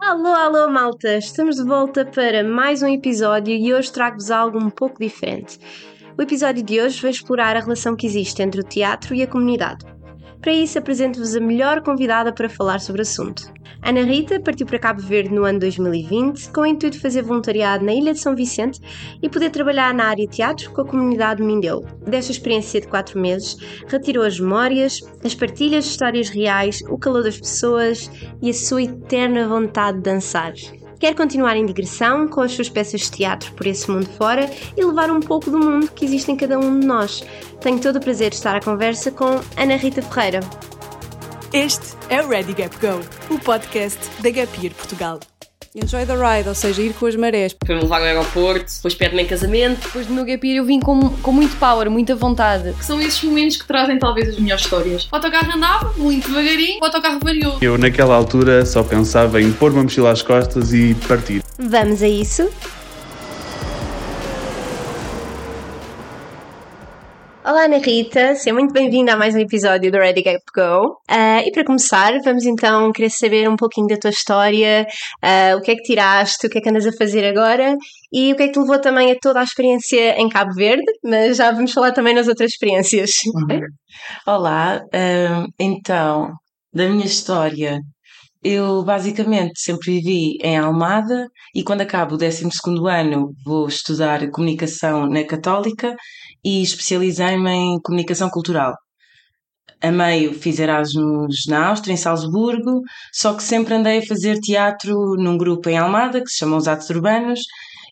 Alô, alô, malta! Estamos de volta para mais um episódio e hoje trago-vos algo um pouco diferente. O episódio de hoje vai explorar a relação que existe entre o teatro e a comunidade. Para isso, apresento-vos a melhor convidada para falar sobre o assunto. Ana Rita partiu para Cabo Verde no ano 2020 com o intuito de fazer voluntariado na Ilha de São Vicente e poder trabalhar na área de teatro com a comunidade Mindelo. Desta experiência de quatro meses, retirou as memórias, as partilhas de histórias reais, o calor das pessoas e a sua eterna vontade de dançar. Quer continuar em digressão com as suas peças de teatro por esse mundo fora e levar um pouco do mundo que existe em cada um de nós. Tenho todo o prazer de estar à conversa com Ana Rita Ferreira. Este é o Ready Gap Go, o podcast da Gap Year Portugal. Enjoy the ride, ou seja, ir com as marés. Foi-me levar ao aeroporto, depois pede-me em casamento. Depois do meu gap year eu vim com, com muito power, muita vontade. Que são esses momentos que trazem talvez as melhores histórias. O autocarro andava muito devagarinho, o autocarro variou. Eu naquela altura só pensava em pôr uma mochila às costas e partir. Vamos a isso? Olá Ana Rita, seja muito bem-vinda a mais um episódio do Ready Gap Go. Uh, e para começar, vamos então querer saber um pouquinho da tua história, uh, o que é que tiraste, o que é que andas a fazer agora e o que é que te levou também a toda a experiência em Cabo Verde, mas já vamos falar também nas outras experiências. Uhum. Olá, uh, então, da minha história, eu basicamente sempre vivi em Almada e quando acabo o 12 ano vou estudar comunicação na Católica e especializei-me em comunicação cultural. A meio fiz Erasmus na Áustria, em Salzburgo, só que sempre andei a fazer teatro num grupo em Almada, que se chama Os Atos Urbanos,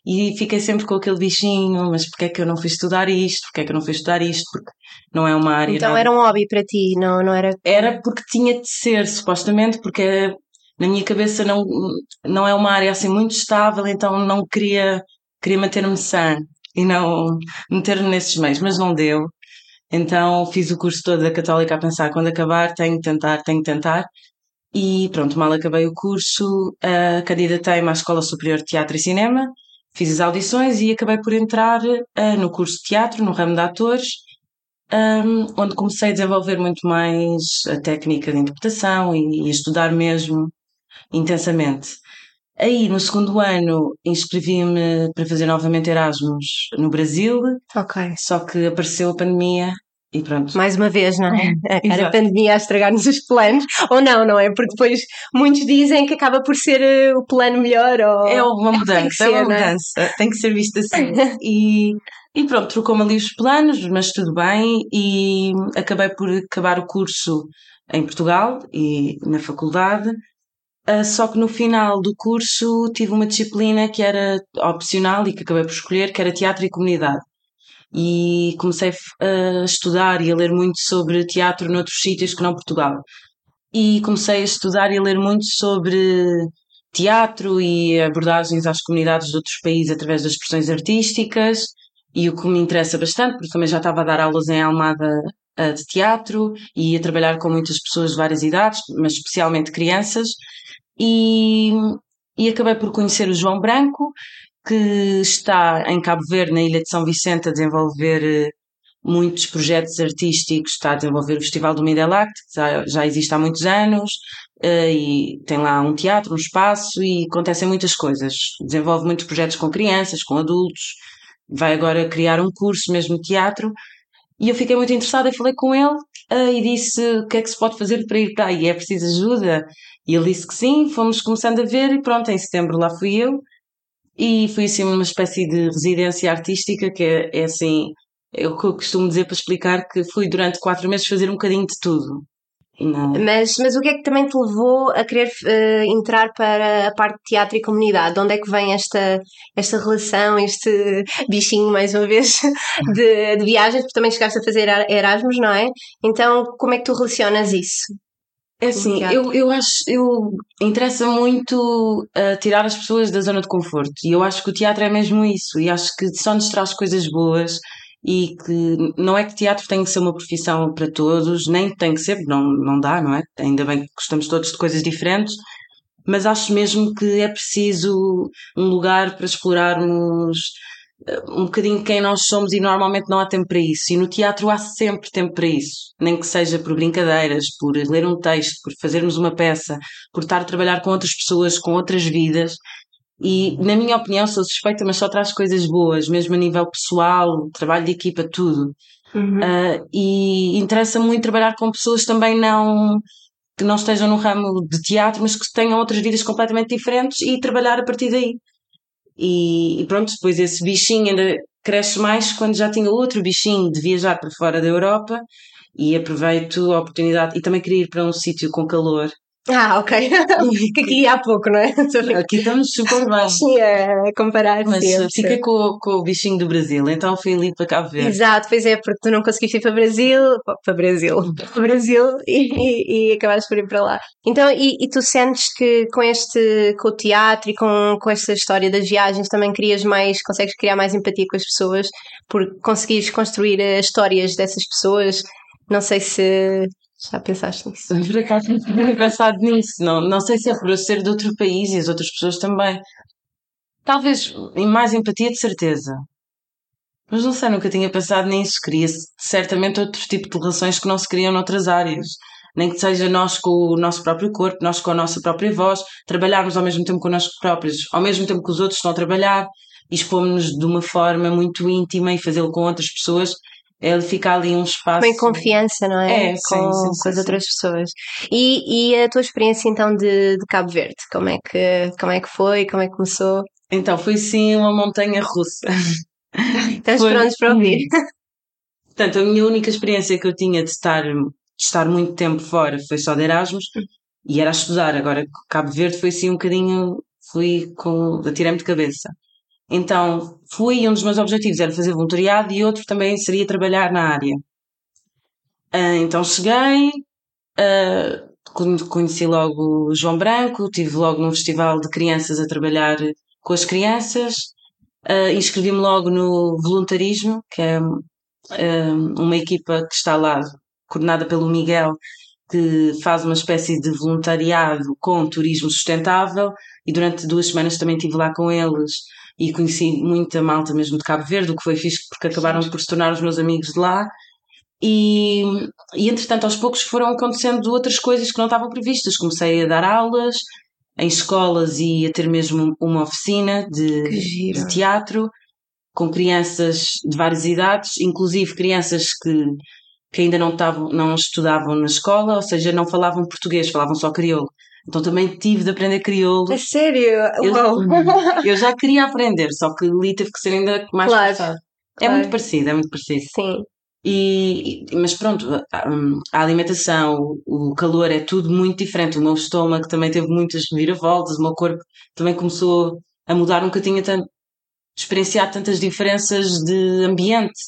e fiquei sempre com aquele bichinho, mas porquê é que eu não fui estudar isto? Porquê é que eu não fui estudar isto? Porque não é uma área... Então nada... era um hobby para ti, não, não era... Era porque tinha de ser, supostamente, porque na minha cabeça não, não é uma área assim muito estável, então não queria, queria manter-me sã e não meter-me nesses meios, mas não deu. Então fiz o curso todo da Católica a pensar quando acabar tenho que tentar, tenho que tentar. E pronto, mal acabei o curso, uh, candidatei-me à Escola Superior de Teatro e Cinema, fiz as audições e acabei por entrar uh, no curso de teatro, no ramo de atores, um, onde comecei a desenvolver muito mais a técnica de interpretação e, e a estudar mesmo intensamente. Aí, no segundo ano, inscrevi-me para fazer novamente Erasmus no Brasil. Ok. Só que apareceu a pandemia e pronto. Mais uma vez, não é? Era a pandemia a estragar-nos os planos. Ou não, não é? Porque depois muitos dizem que acaba por ser eh, o plano melhor. Ou... É uma mudança, ser, é uma é? mudança. Tem que ser visto assim. e, e pronto, trocou-me ali os planos, mas tudo bem. E acabei por acabar o curso em Portugal e na faculdade Uh, só que no final do curso tive uma disciplina que era opcional e que acabei por escolher, que era teatro e comunidade. E comecei a estudar e a ler muito sobre teatro noutros sítios que não Portugal. E comecei a estudar e a ler muito sobre teatro e abordagens às comunidades de outros países através das expressões artísticas. E o que me interessa bastante, porque também já estava a dar aulas em Almada uh, de teatro e a trabalhar com muitas pessoas de várias idades, mas especialmente crianças e, e acabei por conhecer o João Branco, que está em Cabo Verde, na Ilha de São Vicente, a desenvolver eh, muitos projetos artísticos, está a desenvolver o Festival do Midelact, que já, já existe há muitos anos, uh, e tem lá um teatro, um espaço, e acontecem muitas coisas. Desenvolve muitos projetos com crianças, com adultos, vai agora criar um curso mesmo de teatro, e eu fiquei muito interessada e falei com ele uh, e disse o que é que se pode fazer para ir para aí, é preciso ajuda? E ele disse que sim, fomos começando a ver e pronto, em setembro lá fui eu e fui assim uma espécie de residência artística que é, é assim, é eu costumo dizer para explicar que fui durante quatro meses fazer um bocadinho de tudo. Não. Mas, mas o que é que também te levou a querer uh, entrar para a parte de teatro e comunidade? De onde é que vem esta, esta relação, este bichinho, mais uma vez, de, de viagens? Porque também chegaste a fazer Erasmus, não é? Então, como é que tu relacionas isso? É assim, eu, eu acho, eu interessa muito uh, tirar as pessoas da zona de conforto e eu acho que o teatro é mesmo isso e acho que só nos traz coisas boas e que não é que teatro tem que ser uma profissão para todos, nem tem que ser, não, não dá, não é? Ainda bem que gostamos todos de coisas diferentes, mas acho mesmo que é preciso um lugar para explorarmos um bocadinho quem nós somos e normalmente não há tempo para isso. E no teatro há sempre tempo para isso. Nem que seja por brincadeiras, por ler um texto, por fazermos uma peça, por estar a trabalhar com outras pessoas, com outras vidas. E, na minha opinião, sou suspeita, mas só traz coisas boas, mesmo a nível pessoal, trabalho de equipa, tudo. Uhum. Uh, e interessa muito trabalhar com pessoas também não que não estejam no ramo de teatro, mas que tenham outras vidas completamente diferentes e trabalhar a partir daí. E, e, pronto, depois esse bichinho ainda cresce mais quando já tinha outro bichinho de viajar para fora da Europa e aproveito a oportunidade e também queria ir para um sítio com calor ah, ok. que aqui há pouco, não é? Aqui estamos super bem. Sim, a comparar. Mas fica com, com o bichinho do Brasil, então fui ali para Cabo Verde. Exato, pois é, porque tu não conseguiste ir para Brasil, para Brasil, para Brasil e, e, e acabaste por ir para lá. Então, e, e, tu sentes que com este, com o teatro e com, com esta história das viagens também crias mais, consegues criar mais empatia com as pessoas por conseguires construir as histórias dessas pessoas? Não sei se já pensaste nisso? Por acaso não tinha pensado nisso. Não, não sei se é por eu ser de outro país e as outras pessoas também. Talvez mais empatia, de certeza. Mas não sei, nunca tinha pensado nisso. Queria certamente outro tipo de relações que não se criam noutras áreas. Nem que seja nós com o nosso próprio corpo, nós com a nossa própria voz, trabalharmos ao mesmo tempo connosco próprios, ao mesmo tempo que os outros estão a trabalhar, expomos-nos de uma forma muito íntima e fazê-lo com outras pessoas ele fica ali um espaço. Com confiança, não é? É, com, sim, sim, com as sim, outras pessoas. E, e a tua experiência então de, de Cabo Verde? Como é, que, como é que foi? Como é que começou? Então, foi sim uma montanha russa. Estás foi... prontos para ouvir? Portanto, a minha única experiência que eu tinha de estar, de estar muito tempo fora foi só de Erasmus e era a estudar. Agora, Cabo Verde foi assim um bocadinho. Fui com. atirei-me de cabeça. Então, fui e um dos meus objetivos era fazer voluntariado e outro também seria trabalhar na área. Uh, então cheguei, uh, conheci logo João Branco, estive logo num festival de crianças a trabalhar com as crianças, uh, inscrevi-me logo no voluntarismo, que é uma equipa que está lá, coordenada pelo Miguel, que faz uma espécie de voluntariado com turismo sustentável e durante duas semanas também estive lá com eles e conheci muita malta mesmo de Cabo Verde, o que foi fixe porque acabaram por se tornar os meus amigos de lá. E, e entretanto, aos poucos foram acontecendo outras coisas que não estavam previstas. Comecei a dar aulas em escolas e a ter mesmo uma oficina de, de teatro com crianças de várias idades, inclusive crianças que, que ainda não, tavam, não estudavam na escola, ou seja, não falavam português, falavam só crioulo. Então também tive de aprender crioulo. É sério? Eu, eu já queria aprender, só que ali teve que ser ainda mais claro, claro. É muito parecido, é muito parecido. Sim. E, mas pronto, a, a, alimentação, o calor é tudo muito diferente. O meu estômago também teve muitas viravoltas, o meu corpo também começou a mudar, nunca tinha tanto, experienciado tantas diferenças de ambiente.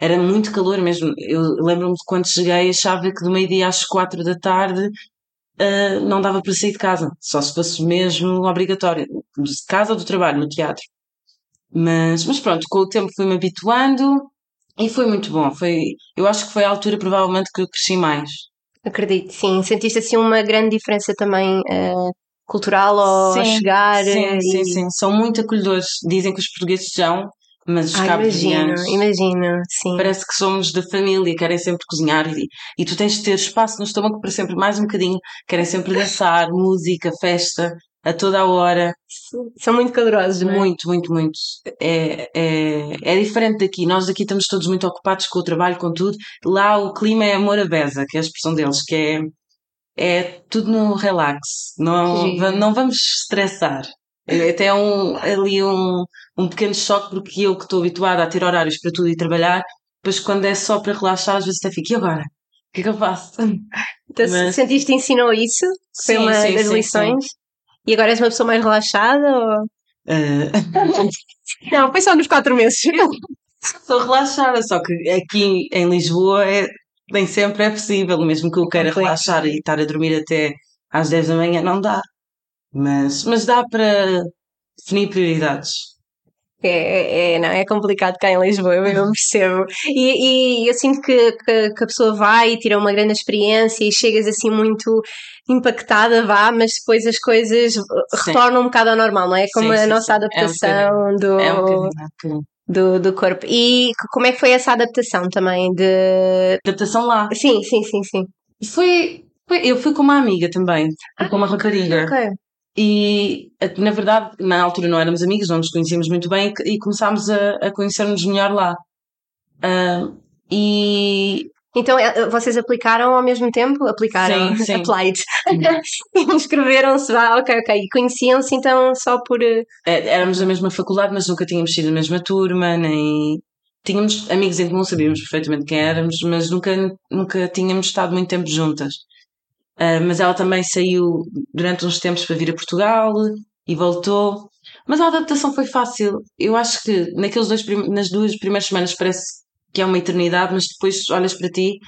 Era muito calor mesmo. Eu lembro-me de quando cheguei, achava que do meio-dia às quatro da tarde uh, não dava para sair de casa, só se fosse mesmo obrigatório, de casa ou do trabalho, no teatro. Mas, mas pronto, com o tempo fui-me habituando e foi muito bom. Foi, eu acho que foi a altura provavelmente que eu cresci mais. Acredito, sim. Sentiste assim uma grande diferença também uh, cultural ao sim, chegar? Sim, e... sim, sim. São muito acolhedores. Dizem que os portugueses são, mas os ah, imagino, imagino, sim. Parece que somos da família, querem sempre cozinhar e, e tu tens de ter espaço no estômago para sempre mais um bocadinho, querem sempre dançar, música, festa, a toda a hora. São muito calorosos, não é? Muito, muito, muito. É, é, é diferente daqui. Nós aqui estamos todos muito ocupados com o trabalho, com tudo. Lá o clima é amor à beza, que é a expressão deles, que é, é tudo no relax. Não, não vamos estressar. É até um, ali um, um pequeno choque, porque eu que estou habituada a ter horários para tudo e trabalhar, depois quando é só para relaxar, às vezes até fico, e agora? O que é que eu faço? Então, Mas... sentiste ensinou isso? Foi sim, uma sim, das sim, lições? E agora és uma pessoa mais relaxada? Ou... Uh... Não, foi só nos quatro meses. Sou relaxada, só que aqui em Lisboa é, nem sempre é possível, mesmo que eu queira relaxar e estar a dormir até às 10 da manhã, não dá. Mas, mas dá para definir prioridades. É, é, é, não, é complicado cá em Lisboa, eu percebo. E, e eu sinto que, que, que, a pessoa vai e tira uma grande experiência e chegas assim muito impactada, vá, mas depois as coisas sim. retornam um bocado ao normal, não é? Como sim, a sim, nossa adaptação é um do. É um bocadinho, do, do corpo. E como é que foi essa adaptação também de. Adaptação lá. Sim, sim, sim, sim. Foi, foi- eu fui com uma amiga também, fui com uma rapariga. Ok. E, eh, na verdade, na altura não éramos amigos, não nos conhecíamos muito bem e começámos a, a conhecer-nos melhor lá. Ah, e Então eh, vocês aplicaram ao mesmo tempo? Aplicaram? Sim, sim. Applied. Inscreveram-se, vá, ok, ok. E conheciam-se então só por. eh, eh, éramos da mesma faculdade, mas nunca tínhamos sido da mesma turma, nem. Tínhamos amigos em comum, sabíamos perfeitamente quem éramos, mas nunca, nunca tínhamos estado muito tempo juntas. Ah, mas ela também saiu durante uns tempos para vir a Portugal e voltou. Mas a adaptação foi fácil. Eu acho que naqueles dois, nas duas primeiras semanas parece que é uma eternidade, mas depois olhas para ti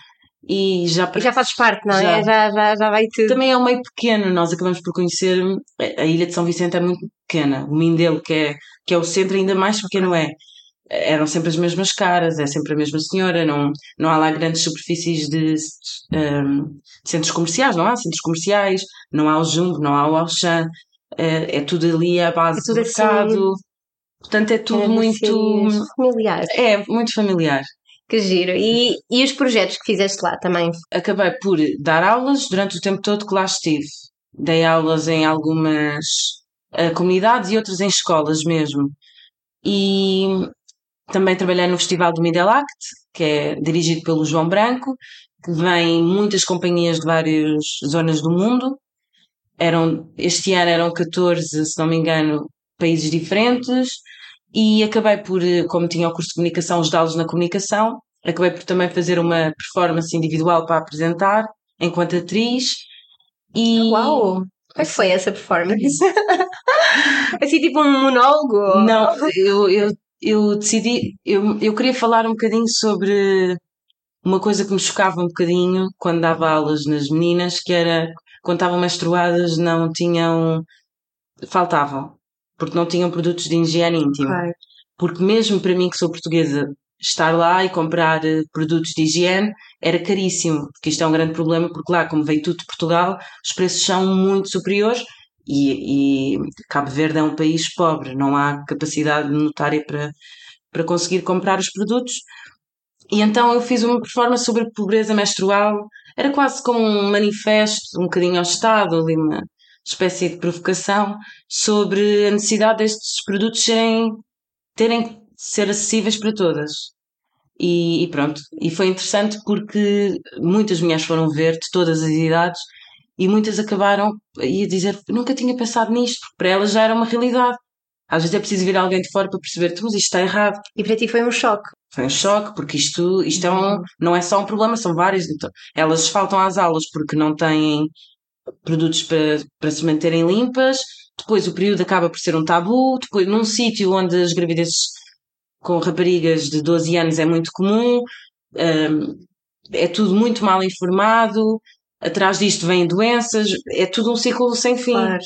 e já E já fazes parte, não é? Já. Já, já, já vai tudo. também é um meio pequeno, nós acabamos por conhecer a ilha de São Vicente é muito pequena, o Mindelo que é, que é o centro ainda mais pequeno é. Eram sempre as mesmas caras, é sempre a mesma senhora, não, não há lá grandes superfícies de, ehm, de centros comerciais, não há centros comerciais, não há o Jumbo, não há o Auchan, é, é tudo ali à base É do assim, mercado, portanto é tudo É, muito, vocês- familiar. é muito familiar. Que giro. E, e os projetos que fizeste lá também? acabei por dar aulas durante o tempo todo que lá estive. Dei aulas em algumas eh, comunidades e outras em escolas mesmo. E também trabalhei no Festival do Middle Act, que é dirigido pelo João Branco, que vem muitas companhias de várias zonas do mundo. Eram, este ano eram 14, se não me engano, países diferentes. E acabei por, eh, como tinha o curso de comunicação, ajudá-los na comunicação. Acabei por também fazer uma performance individual para apresentar, enquanto atriz. E Uau! É que foi essa performance? assim, tipo um monólogo? Não, eu, eu, eu decidi, eu, eu queria falar um bocadinho sobre uma coisa que me chocava um bocadinho quando dava aulas nas meninas, que era quando estavam menstruadas não tinham, faltavam, porque não tinham produtos de higiene íntima. Porque mesmo para mim que sou portuguesa, estar lá e comprar eh, produtos de higiene era caríssimo, porque isto é um grande problema, porque lá, como veio tudo de Portugal, os preços são muito superiores e, e Cabo Verde é um país pobre, não há capacidade monetária para, para conseguir comprar os produtos. E então eu fiz uma performance sobre a pobreza menstrual, era quase como um manifesto, um bocadinho ao Estado, ali uma espécie de provocação, sobre a necessidade destes produtos serem, terem que ser acessíveis para todas. E, e pronto, e foi interessante porque muitas mulheres foram ver de todas as idades e muitas acabaram a dizer nunca tinha pensado nisto, porque para elas já era uma realidade. Às vezes é preciso vir alguém de fora para perceber, mas isto está errado. E para ti foi um choque. Foi um choque, porque isto, isto é um, não é só um problema, são vários. Então, elas faltam às aulas porque não têm produtos para, para se manterem limpas, depois o período acaba por ser um tabu, depois num sítio onde as gravidezes com raparigas de 12 anos é muito comum, hum, é tudo muito mal informado, atrás disto vêm doenças, é tudo um ciclo sem fim. Claro.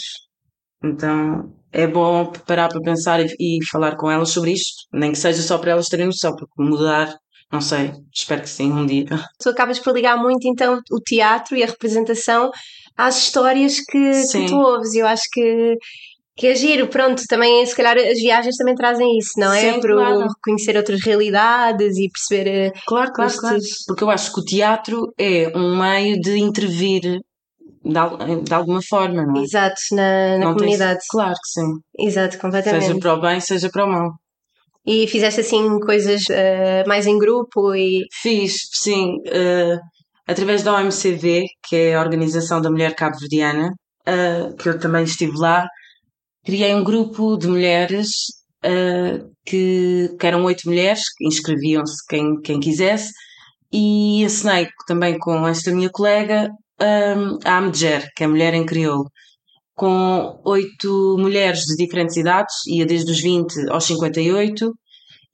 Então é bom parar para pensar e, e falar com elas sobre isto, nem que seja só para elas terem noção, porque mudar, não sei, espero que sim, um dia. Tu acabas por ligar muito então o teatro e a representação às histórias que, que tu ouves. Eu acho que, que é giro. Pronto, também se calhar as viagens também trazem isso, não é? Sim, Para claro. reconhecer outras realidades e perceber. eh, Claro, claro, estes- claro. Porque eu acho que o teatro é um meio de intervir de, de alguma forma, não é? Exato, na, na comunidade. Claro que sim. Exato, completamente. Seja para o bem, seja para o mal. E fizeste assim coisas eh, mais em grupo e. Fiz, sim, eh, através da OMCV, que é a Organização da Mulher Cabo-Verdiana, eh, que eu também estive lá, criei um grupo de mulheres eh, que, que eram oito mulheres, que inscreviam-se quem, quem quisesse, e assinei também com esta minha colega eh, a Amger, que é Mulher em Crioulo, com oito mulheres de diferentes idades, ia desde os 20 aos 58,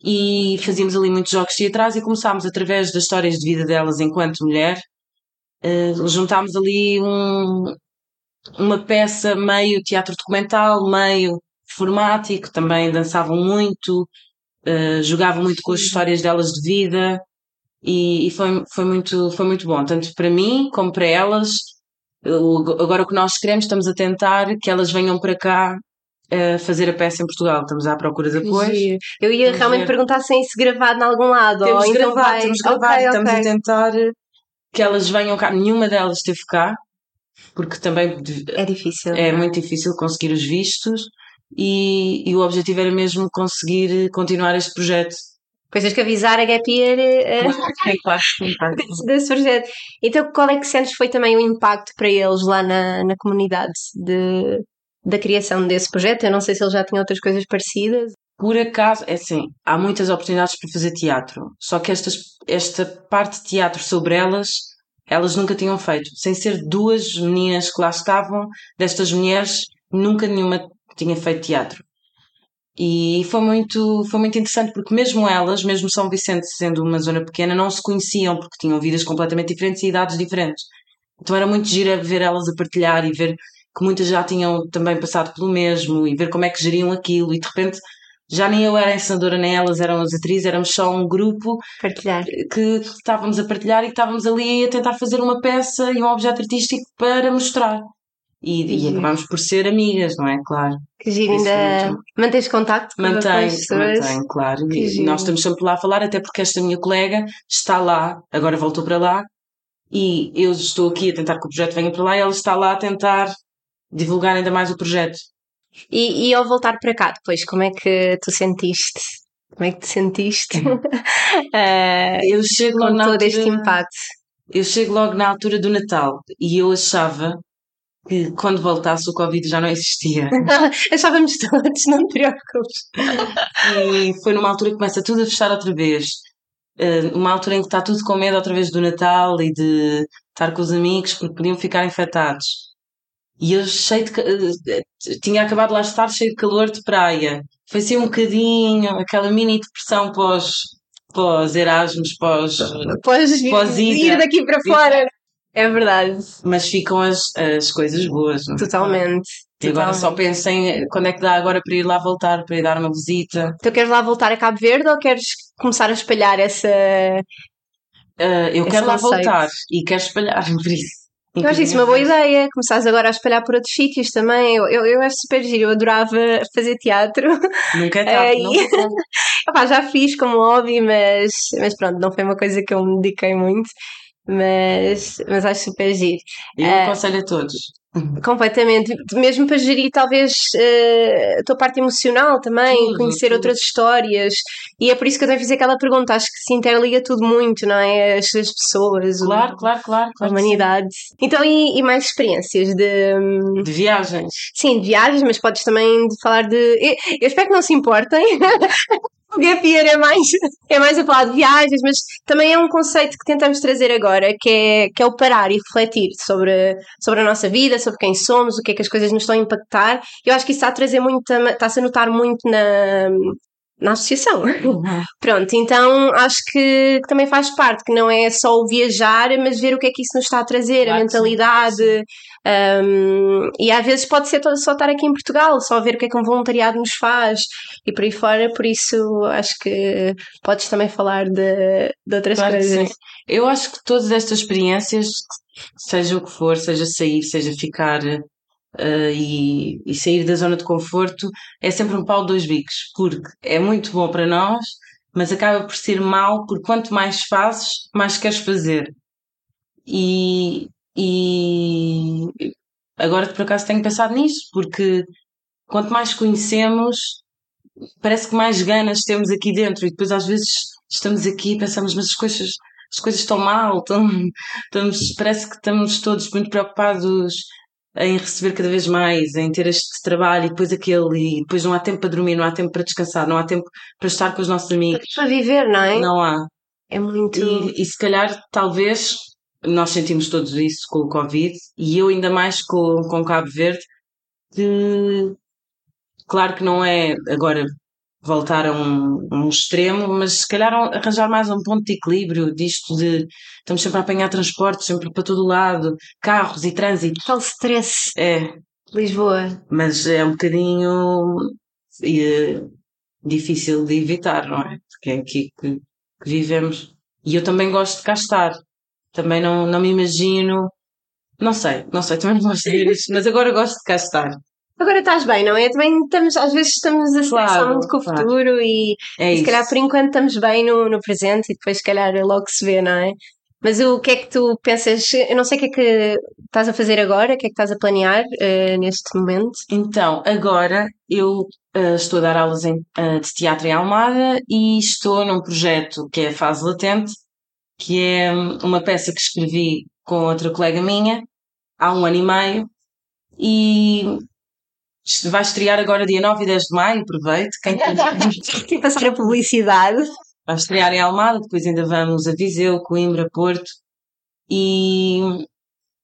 e fazíamos ali muitos jogos teatrais e começámos através das histórias de vida delas enquanto mulher, eh, juntámos ali um- uma peça meio teatro documental, meio formático, também dançavam muito, eh, jogavam muito com as histórias delas de vida e, e foi, foi, muito, foi muito bom, tanto para mim como para elas. O- Agora o que nós queremos, estamos a tentar que elas venham para cá a fazer a peça em Portugal. Estamos à procura de apoio. Giro. Eu ia Vamos realmente ver. perguntar se é isso gravado em algum lado. Temos ou então gravado, vai... temos gravado. Ok, Estamos ok. a tentar que elas venham cá. Nenhuma delas esteve cá, porque também É difícil. é muito difícil conseguir os vistos. E, e o objetivo era mesmo conseguir continuar este projeto. Coisas que avisar a Gap Year É claro, claro. desse projeto. Então, qual é que sentes foi também o impacto para eles lá na, na comunidade de, da criação desse projeto? Eu não sei se eles já tinham outras coisas parecidas. Por acaso, é assim, há muitas oportunidades para fazer teatro, só que estas, esta parte de teatro sobre elas, elas nunca tinham feito. Sem ser duas meninas que lá estavam, destas mulheres, nunca nenhuma tinha feito teatro. E foi muito, foi muito interessante porque mesmo elas, mesmo São Vicente sendo uma zona pequena, não se conheciam porque tinham vidas completamente diferentes e idades diferentes. Então era muito giro ver elas a partilhar e ver que muitas já tinham também passado pelo mesmo e ver como é que geriam aquilo e de repente já nem eu era a encenadora nem elas eram as atrizes, éramos só um grupo Partilhar. que estávamos a partilhar e que estávamos ali a tentar fazer uma peça e um objeto artístico para mostrar. E, e acabámos por ser amigas, não é? Claro. Que giro, ainda muito mantens contacto com Mantém, as pessoas. mantém, claro. E nós estamos sempre lá a falar, até porque esta minha colega está lá, agora voltou para lá, e eu estou aqui a tentar que o projeto venha para lá e ela está lá a tentar divulgar ainda mais o projeto. E, e ao voltar para cá depois, como é que tu sentiste? Como é que te sentiste? Eh, Eu chego com logo na todo altura, este impacto. eu chego logo na altura do Natal e eu achava que quando voltasse o Covid já não existia. Achávamos todos, não te preocupes. E foi numa altura que começa tudo a fechar outra vez. Eh, Uma altura em que está tudo com medo outra vez do Natal e de estar com os amigos porque podiam ficar infectados. E eu cheio de. eh, Tinha acabado de lá estar cheio de calor de praia. Foi assim um bocadinho, aquela mini depressão pós, pós Erasmus, pós. Podes vir, Pós-ida. ir daqui para fora. É verdade. Mas ficam as, as coisas boas. não é? Totalmente. E agora só Totalmente. pensem quando é que dá agora para ir lá voltar, para ir dar uma visita. Tu queres lá voltar a Cabo Verde ou queres começar a espalhar essa. Ah, eu Esse quero lá conceito. voltar e quero espalhar por isso. Eu acho isso uma boa ideia. Começares agora a espalhar por outros sítios também. Eu, eu, eu acho super giro. Eu adorava fazer teatro. Nunca é É, tarde, e- já fiz como hobby, mas, mas pronto, não foi uma coisa que eu me dediquei muito. Mas, mas acho super giro. Eu É. aconselho a todos. Completamente. Mesmo para gerir, talvez, eh, a tua parte emocional também, Tudo, conhecer tudo. outras histórias. E é por isso que eu também fiz aquela pergunta. Acho que se interliga tudo muito, não é? As, as pessoas, o- Claro, claro, claro. a claro humanidade. Então, e, e mais experiências de. hum. De viagens. Sim, de viagens, mas podes também falar de. Eu, eu espero que não se importem. O Gap Year é mais, é mais a falar de viagens, mas também é um conceito que tentamos trazer agora, que é, que é o parar e refletir sobre, sobre a nossa vida, sobre quem somos, o que é que as coisas nos estão a impactar. Eu acho que isso está a trazer muito, está-se a notar muito na, na associação. Pronto, então acho que, que também faz parte, que não é só o viajar, mas ver o que é que isso nos está a trazer, Claro a sim, mentalidade. um, e às vezes pode ser só estar aqui em Portugal, só ver o que é que um voluntariado nos faz e por aí fora, por isso acho que podes também falar de, de outras Claro coisas. sim. Eu acho que todas estas experiências, seja o que for, seja sair, seja ficar eh, e, e sair da zona de conforto, é sempre um pau de dois bicos, porque é muito bom para nós, mas acaba por ser mau, porque quanto mais fazes, mais queres fazer. E, e agora por acaso tenho pensado nisso, porque quanto mais conhecemos, parece que mais ganas temos aqui dentro, e depois às vezes estamos aqui e pensamos, mas as coisas, as coisas estão mal, estão, estamos, parece que estamos todos muito preocupados em receber cada vez mais, em ter este trabalho e depois aquele, e depois não há tempo para dormir, não há tempo para descansar, não há tempo para estar com os nossos amigos. Para viver, não é? Não há. É muito. E, e se calhar, talvez, nós sentimos todos isso com o Covid, e eu ainda mais com, com Cabo Verde, que claro que não é agora voltar a um, um extremo, mas se calhar arranjar mais um ponto de equilíbrio disto de estamos sempre a apanhar transportes, sempre para todo lado, carros e trânsito. Tal stress, É, Lisboa. mas é um bocadinho eh, difícil de evitar, não é? Porque é aqui que, que vivemos. E eu também gosto de cá estar. Também não, não me imagino. Não sei, não sei, também não gosto de dizer isto, mas agora gosto de cá estar. Agora estás bem, não é? Também estamos, às vezes estamos a Claro, estressar muito com o claro. futuro e, É e se calhar por enquanto estamos bem no, no presente e depois se calhar logo se vê, não é? Mas o que é que tu pensas? Eu não sei o que é que estás a fazer agora, o que é que estás a planear eh, neste momento. Então, agora eu eh, estou a dar aulas em, eh, de teatro em Almada e estou num projeto que é a Fase Latente, que é hum, uma peça que escrevi com outra colega minha há um ano e meio e vai estrear agora dia 9 e 10 de maio, aproveito. Quem Quem passar a publicidade. vai estrear em Almada, depois ainda vamos a Viseu, Coimbra, Porto e,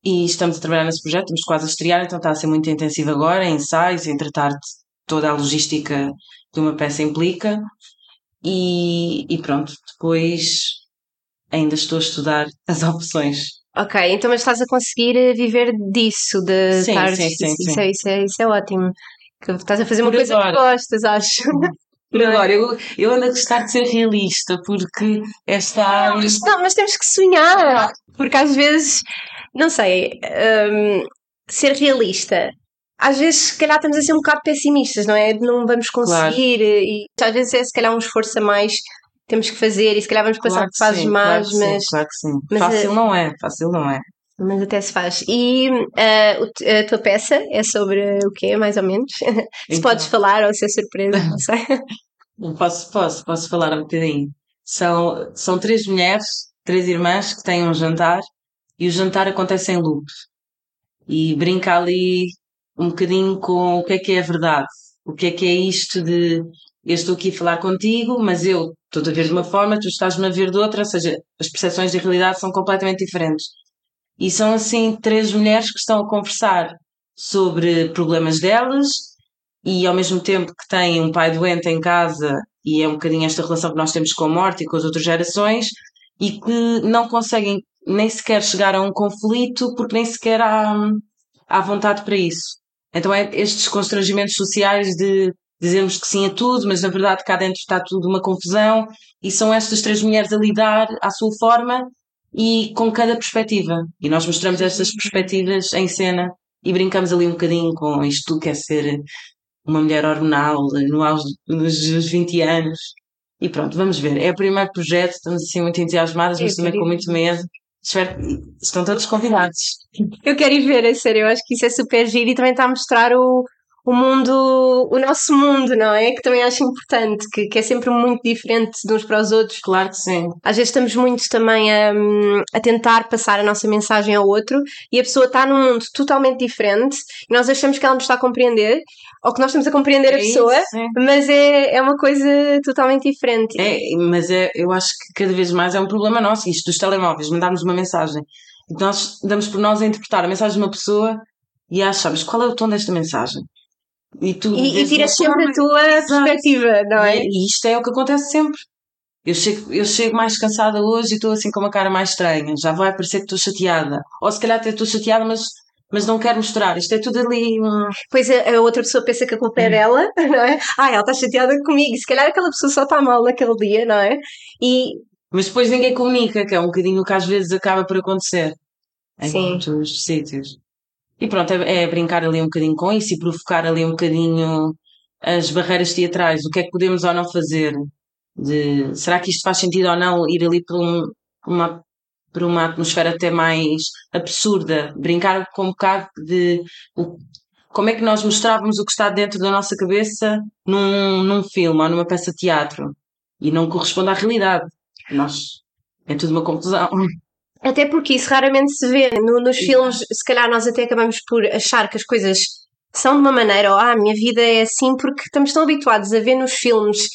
e estamos a trabalhar nesse projeto, estamos quase a estrear, então está a ser muito intensivo agora, em ensaios, em tratar de toda a logística que uma peça implica e, e pronto, depois ainda estou a estudar as opções. Ok, então mas estás a conseguir eh, viver disso, de Sim, estar. sim, sim, isso, sim. É, isso, é, isso é ótimo. Que estás a fazer uma Por coisa que agora. gostas, acho. Por agora, eu, eu ando a gostar de ser realista, porque esta área... Mas, não, mas temos que sonhar, porque às vezes, não sei, hum, ser realista. Às vezes, se calhar, estamos a ser um bocado pessimistas, não é? Não vamos conseguir, e às vezes é se calhar um esforço a mais que temos que fazer, e se calhar vamos passar Claro por que fases sim, más, claro mas, sim, claro que sim. mas, fácil eh, não é, fácil não é. mas até se faz. E t- a tua peça é sobre o quê, mais ou menos? se Então. podes falar ou ser surpresa, não sei. Posso, posso, posso falar um bocadinho. São, são três mulheres, três irmãs que têm um jantar e o jantar acontece em loop. E brinca ali um bocadinho com o que é que é a verdade. O que é que é isto de eu estou aqui a falar contigo, mas eu estou a ver de uma forma, tu estás-me a ver de outra, ou seja, as percepções da realidade são completamente diferentes. E são assim três mulheres que estão a conversar sobre problemas delas e ao mesmo tempo que têm um pai doente em casa e é um bocadinho esta relação que nós temos com a morte e com as outras gerações e que não conseguem nem sequer chegar a um conflito porque nem sequer há, há vontade para isso. Então é estes constrangimentos sociais de dizermos que sim a tudo, mas na verdade cá dentro está tudo uma confusão e são estas três mulheres a lidar à sua forma e com cada perspectiva. E nós mostramos estas perspectivas em cena e brincamos ali um bocadinho com isto tudo que é ser uma mulher hormonal no auge dos 20 anos. E pronto, vamos ver. É o primeiro projeto, estamos assim muito entusiasmadas, mas também com muito medo. Espero que estão todos convidados. Eu quero ir ver, a sério, eu acho que isso é super giro e também está a mostrar o, o mundo, o nosso mundo, não é? Que também acho importante, que, que é sempre muito diferente de uns para os outros. Claro que sim. Às vezes estamos muito também a, a tentar passar a nossa mensagem ao outro e a pessoa está num mundo totalmente diferente e nós achamos que ela nos está a compreender ou que nós estamos a compreender a É isso, pessoa, sim. mas é, é uma coisa totalmente diferente. É, mas é, eu acho que cada vez mais é um problema nosso, isto dos telemóveis, mandarmos uma mensagem. E nós damos por nós a interpretar a mensagem de uma pessoa e achamos qual é o tom desta mensagem. E, tu E, e tiras sempre a tua Exato. perspectiva, não é? E, e isto é o que acontece sempre. Eu chego, eu chego mais cansada hoje e estou assim com uma cara mais estranha. Já vai parecer que estou chateada. Ou se calhar até estou chateada, mas, mas não quero mostrar. Isto é tudo ali. hum, Depois a, outra pessoa pensa que a culpa é dela, não é? Ah, ela está chateada comigo. Se calhar aquela pessoa só está mal naquele dia, não é? E Mas depois ninguém comunica, que é um bocadinho o que às vezes acaba por acontecer. Em Sim. muitos sítios. E pronto, é, é brincar ali um bocadinho com isso e provocar ali um bocadinho as barreiras teatrais. O que é que podemos ou não fazer? De, será que isto faz sentido ou não ir ali por, um- uma, por uma atmosfera até mais absurda? Brincar com um bocado de o- como é que nós mostrávamos o que está dentro da nossa cabeça num, num filme ou numa peça de teatro e não corresponde à realidade. Nós, é tudo uma confusão. Até porque isso raramente se vê no- nos filmes. Se calhar nós até acabamos por achar que as coisas são de uma maneira, ou ah, a minha vida é assim, porque estamos tão habituados a ver nos filmes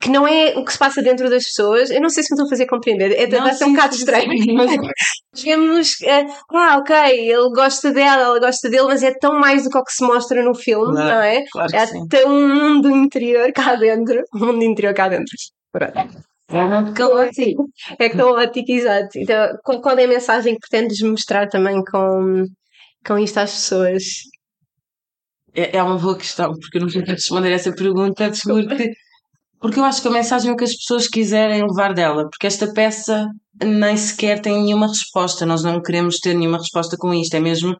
que não é o que se passa dentro das pessoas. Eu não sei se me estou a fazer compreender, é Não, ser um sim, bocado sim, estranho. sim, mas- Vemos, eh, ah, ok, ele gosta dela, ela gosta dele, mas é tão mais do que o que se mostra no filme, Claro, não é? Claro que É sim. tem um mundo interior cá dentro. Um mundo interior cá dentro. Caótico. É caótico, exato. Então, qual, é a mensagem que pretendes mostrar também com, com isto às pessoas? É, é uma boa questão, porque eu não sei responder essa pergunta, porque, porque eu acho que a mensagem é o que as pessoas quiserem levar dela, porque esta peça nem sequer tem nenhuma resposta, nós não queremos ter nenhuma resposta com isto, é mesmo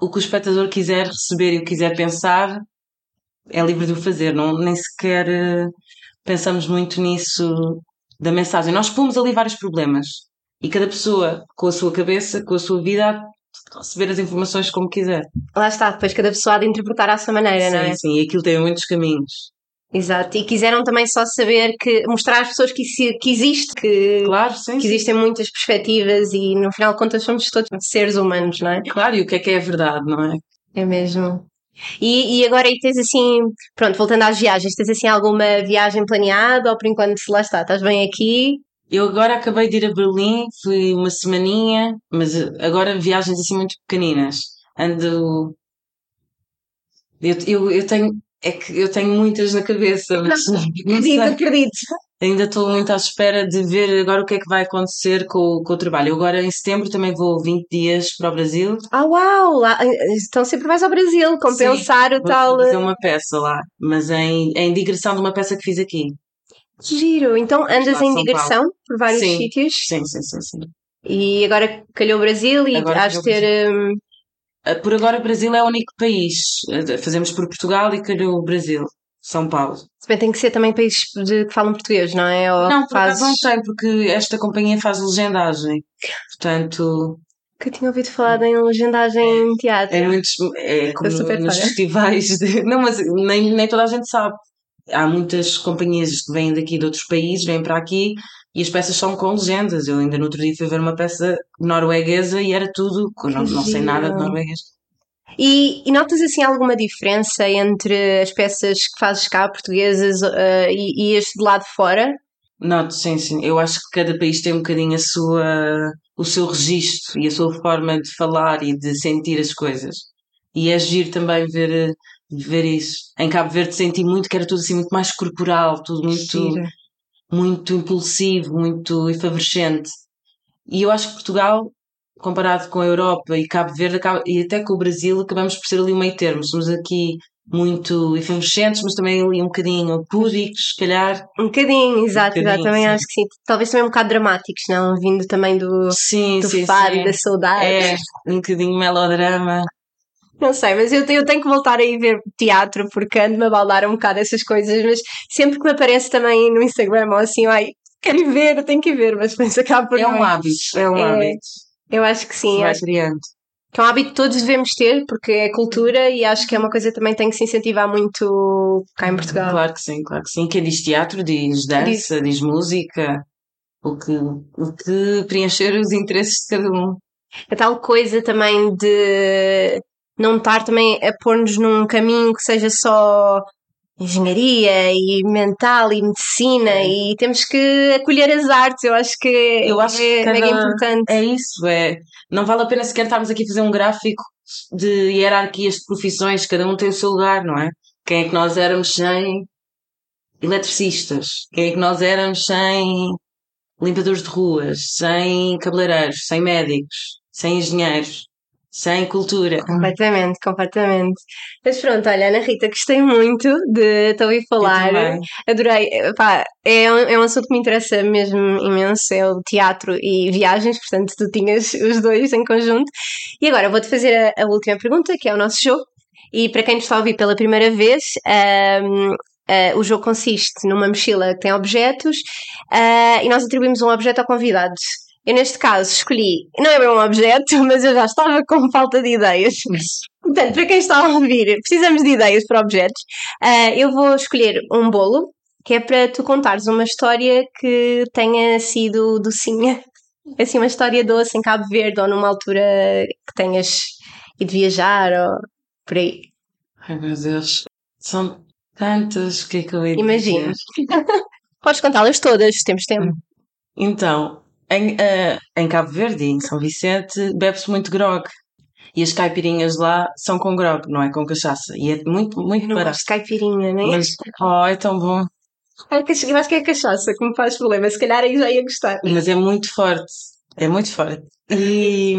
o que o espectador quiser receber e o quiser pensar é livre de o fazer, não, nem sequer eh, pensamos muito nisso da mensagem. Nós pomos ali vários problemas e cada pessoa, com a sua cabeça, com a sua vida, receber as informações como quiser. Lá está, depois cada pessoa há de interpretar à sua maneira, não é? Sim, sim, e aquilo tem muitos caminhos. Exato, e quiseram também só saber que mostrar às pessoas que, que existe, que, Claro, sim, que sim. existem muitas perspectivas e no final de contas somos todos seres humanos, não é? Claro, e o que é que é a verdade, não é? É mesmo. E, e agora aí tens assim, pronto, voltando às viagens, tens assim alguma viagem planeada ou por enquanto lá está, estás bem aqui? Eu agora acabei de ir a Berlim, fui uma semaninha, mas agora viagens assim muito pequeninas. Ando. Eu, eu, eu tenho. É que eu tenho muitas na cabeça, mas não Acredito, acredito. Ainda estou muito à espera de ver agora o que é que vai acontecer com, o- com o trabalho. Eu agora em setembro também vou 20 dias para o Brasil. Ah, uau! Lá, então sempre vais ao Brasil compensar o Vou tal. fazer uma peça lá, mas em, em digressão de uma peça que fiz aqui. Giro. Então andas em São digressão por vários Sim. sítios Sim, sim, sim, sim. e agora calhou o Brasil e Agora has de o ter. hum, Por agora, o Brasil é o único país. Fazemos por Portugal e calhou o Brasil, São Paulo. Se bem tem que ser também países de, que falam português, não é? Ou Não, por fazes... não tem, porque esta companhia faz legendagem. Portanto, Que eu tinha ouvido falar em legendagem em teatro. é muitos. É como nos fora. festivais. De, não, mas nem, nem toda a gente sabe. Há muitas companhias que vêm daqui de outros países, vêm para aqui e as peças são com legendas. Eu ainda no outro dia fui ver uma peça norueguesa e era tudo. Não, não sei nada de norueguês. E, e notas assim alguma diferença entre as peças que fazes cá, portuguesas, eh, e, e este de lá de fora? Noto, sim, sim. Eu acho que cada país tem um bocadinho a sua, o seu registro e a sua forma de falar e de sentir as coisas. E é giro também ver, ver isso. Em Cabo Verde senti muito que era tudo assim muito mais corporal, tudo muito, muito impulsivo, muito efervescente. E eu acho que Portugal, comparado com a Europa e Cabo Verde, acaba- e até com o Brasil, acabamos por ser ali um meio termo. Somos aqui muito efervescentes, mas também ali um bocadinho púdicos, se calhar. Um bocadinho, exato, bocadinho, exato. Também sim. acho que sim. Talvez também um bocado dramáticos, não? Vindo também do, Sim, do sim, fado sim. da saudade. É, um bocadinho melodrama. Não sei, mas eu, eu tenho que voltar a ir ver teatro porque ando-me a baldar um bocado essas coisas, mas sempre que me aparece também no Instagram ou assim, ai, quero ver, tenho que ver, mas depois acabo por É um hábito, é um É, hábito. Eu acho que sim, acho criando. que é um hábito que todos devemos ter porque é cultura e acho que é uma coisa que também tem que se incentivar muito cá em Portugal. Claro que sim, claro que sim. Quem diz teatro diz dança, diz música. O que, o que preencher os interesses de cada um. A tal coisa também de não estar também a pôr-nos num caminho que seja só engenharia e mental e medicina e temos que acolher as artes, eu acho que Eu acho que é cada- mega importante. É isso, é. Não vale a pena sequer estarmos aqui a fazer um gráfico de hierarquias de profissões, cada um tem o seu lugar, não é? Quem é que nós éramos sem eletricistas? Quem é que nós éramos sem limpadores de ruas, sem cabeleireiros, sem médicos, sem engenheiros, sem cultura? Completamente, completamente. Mas pronto, olha, Ana Rita, gostei muito de te ouvir falar. Adorei. Epá, é, um, é um assunto que me interessa mesmo imenso, é o teatro e viagens, portanto tu tinhas os dois em conjunto. E agora vou-te fazer a, a última pergunta, que é o nosso jogo. E para quem nos está a ouvir pela primeira vez, ahm, ah, o jogo consiste numa mochila que tem objetos ah, e nós atribuímos um objeto ao convidado. Eu, neste caso, escolhi, não é bem um objeto, mas eu já estava com falta de ideias. Portanto, para quem está a ouvir, precisamos de ideias para objetos. Ah, eu vou escolher um bolo, que é para tu contares uma história que tenha sido docinha. Assim, uma história doce em Cabo Verde ou numa altura que tenhas ido viajar ou por aí. Ai meu Deus, são tantas, que é que eu ia Imagina. dizer? Podes contá-las todas, temos tempo. Então, em, eh, em Cabo Verde, em São Vicente, bebe-se muito grog. E as caipirinhas lá são com grog, não é com cachaça. E é muito, muito Não barato. de caipirinha, nem. Mas, oh, é tão bom. Eu acho que é a cachaça que me faz problema. Se calhar aí já ia gostar. Mas é muito forte. É muito forte. E,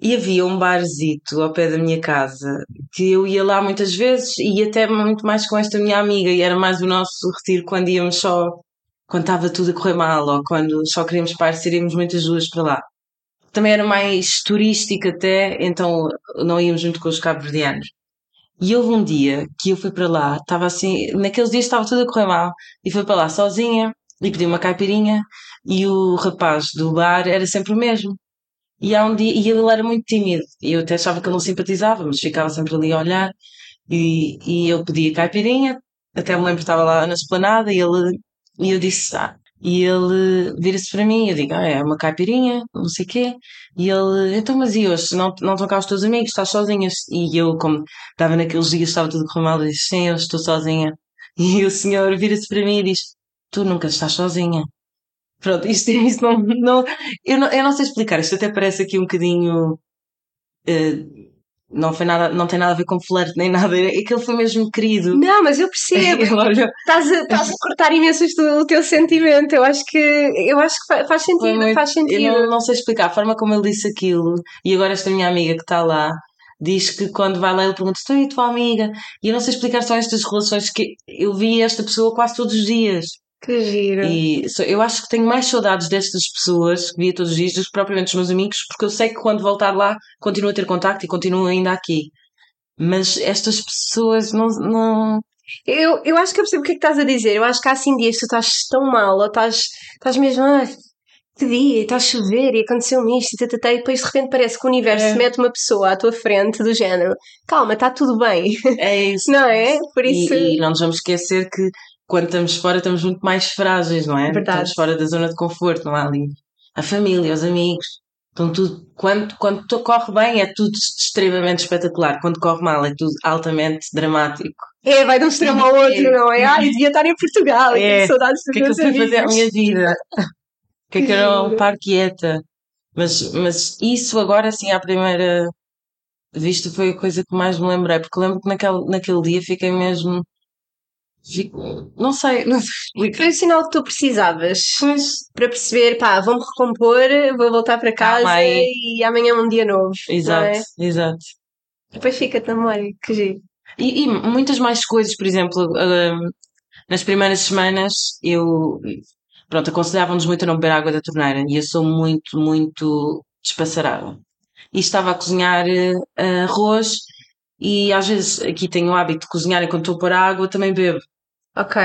e havia um barzito ao pé da minha casa que eu ia lá muitas vezes e até muito mais com esta minha amiga. E era mais o nosso retiro quando íamos só, quando estava tudo a correr mal ou quando só queríamos parecer, íamos muitas duas para lá. também era mais turístico até, então não íamos muito com os cabo-verdianos. E houve um dia que eu fui para lá, estava assim, naqueles dias estava tudo a correr mal, e fui para lá sozinha, e pedi uma caipirinha, e o rapaz do bar era sempre o mesmo. E há um dia, e ele era muito tímido, e eu até achava que ele não simpatizava, mas ficava sempre ali a olhar, e, e eu pedi a caipirinha, até me lembro que estava lá na esplanada, e ele, e eu disse, ah, e ele vira-se para mim, eu digo, ah, é uma caipirinha, não sei o quê. E ele, então, mas e hoje? Não, não estão cá os teus amigos? Estás sozinha? E eu, como estava naqueles dias, estava tudo correndo mal, disse, sim, eu estou sozinha. E o senhor vira-se para mim e diz, tu nunca estás sozinha. Pronto, isto, isto não, não, eu não, eu não sei explicar, isto até parece aqui um bocadinho, uh, não foi nada, não tem nada a ver com flerte nem nada, aquele foi mesmo querido. Não, mas eu percebo. estás, a, estás a cortar imenso o teu sentimento. Eu acho que eu acho que faz sentido, muito, faz sentido. Eu não, não, sei explicar a forma como ele disse aquilo. E agora esta minha amiga que está lá diz que quando vai lá ele pergunta: "Estou e tua amiga?" E eu não sei explicar só estas relações que eu vi esta pessoa quase todos os dias. Que giro. E eu acho que tenho mais saudades destas pessoas que via todos os dias do que propriamente dos meus amigos, porque eu sei que quando voltar lá continuo a ter contacto e continuo ainda aqui. Mas estas pessoas não. não... Eu, eu acho que eu percebo o que é que estás a dizer. Eu acho que há assim dias que tu estás tão mal, ou estás, estás mesmo. Ah, que dia, está a chover e aconteceu-me isto e, tata, e depois de repente parece que o universo é. mete uma pessoa à tua frente do género calma, está tudo bem. É isso. não é? Por isso... E, e não nos vamos esquecer que quando estamos fora estamos muito mais frágeis, não é? Verdade. Estamos fora da zona de conforto, não há ali a família, os amigos. Então tudo, quando, quando corre bem é tudo extremamente espetacular, quando corre mal é tudo altamente dramático. É, vai de um extremo ao outro, é. não é? Ai, devia estar em Portugal, é. tenho saudades de O que é que eu fui fazer à minha vida? O que é que era um par quieta? Mas, mas isso agora, assim, à primeira vista, foi a coisa que mais me lembrei, porque lembro que naquele, naquele dia fiquei mesmo não sei, não sei Foi o sinal que tu precisavas pois. para perceber, pá, vou-me recompor, vou voltar para casa ah, e amanhã é um dia novo. Exato, é? exato. Depois na memória, que giro. E, e, muitas mais coisas, por exemplo, uh, nas primeiras semanas eu, pronto, aconselhavam-nos muito a não beber água da torneira e eu sou muito, muito despassarada. E estava a cozinhar uh, arroz e às vezes aqui tenho o hábito de cozinhar enquanto estou a pôr água, também bebo. Ok.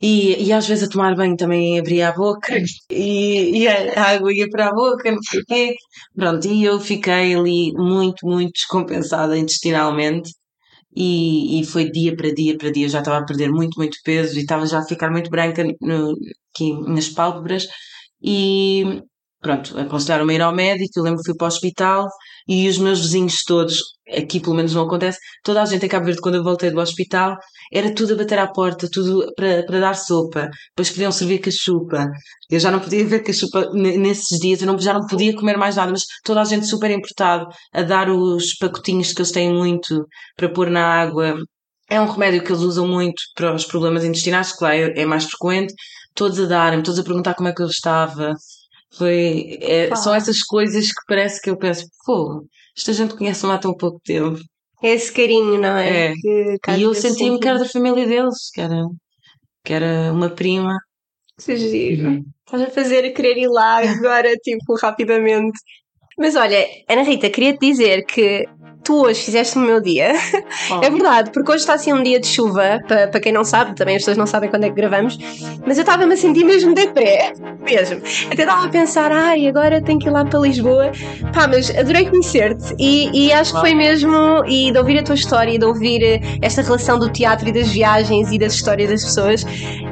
E, e às vezes a tomar banho também abria a boca e, e a água ia para a boca, não sei o quê. Pronto, e eu fiquei ali muito, muito descompensada intestinalmente e, e foi dia para dia para dia. Eu já estava a perder muito, muito peso e estava já a ficar muito branca no, aqui nas pálpebras e pronto, aconselharam-me a ir ao médico. Eu lembro que fui para o hospital e os meus vizinhos todos, aqui pelo menos não acontece, toda a gente em Cabo Verde, quando eu voltei do hospital, era tudo a bater à porta, tudo para, para dar sopa, depois queriam servir cachupa. Eu já não podia ver cachupa nesses dias, eu não, já não podia comer mais nada, mas toda a gente super importado a dar os pacotinhos que eles têm muito para pôr na água. É um remédio que eles usam muito para os problemas intestinais, que lá é, é mais frequente. Todos a darem, todos a perguntar como é que eu estava. Foi, é, são essas coisas que parece que eu penso, pô, esta gente conhece-me há tão pouco tempo. É esse carinho, não é? é. E eu senti-me que era da família deles, que era, que era uma prima. Que giro. Uhum. Estás a fazer querer ir lá agora, tipo, rapidamente. Mas olha, Ana Rita, queria-te dizer que tu hoje fizeste o meu dia. Oh. É verdade, porque hoje está assim um dia de chuva, para, para quem não sabe, também as pessoas não sabem quando é que gravamos, mas eu estava-me a sentir mesmo depré, mesmo. Até estava a pensar, ai, agora tenho que ir lá para Lisboa. Pá, mas adorei conhecer-te e, e, acho que foi mesmo, e de ouvir a tua história, e de ouvir eh, esta relação do teatro e das viagens e das histórias das pessoas,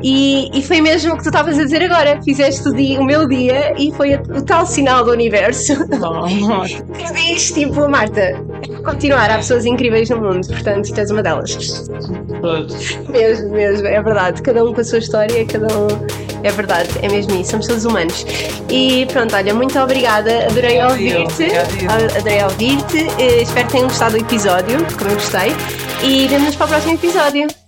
e, e foi mesmo o que tu estavas a dizer agora. Fizeste o, dia, o meu dia e foi o tal sinal do universo. Oh. que diz, tipo, Marta, continuar. Há pessoas incríveis no mundo, portanto, és uma delas. Mesmo, mesmo, é verdade. Cada um com a sua história, cada um. É verdade, é mesmo isso. Somos todos humanos. E pronto, olha, muito obrigada. Adorei ouvir-te. Adorei ouvir-te. Eh, espero que tenham gostado do episódio, como eu gostei. E vemo-nos para o próximo episódio.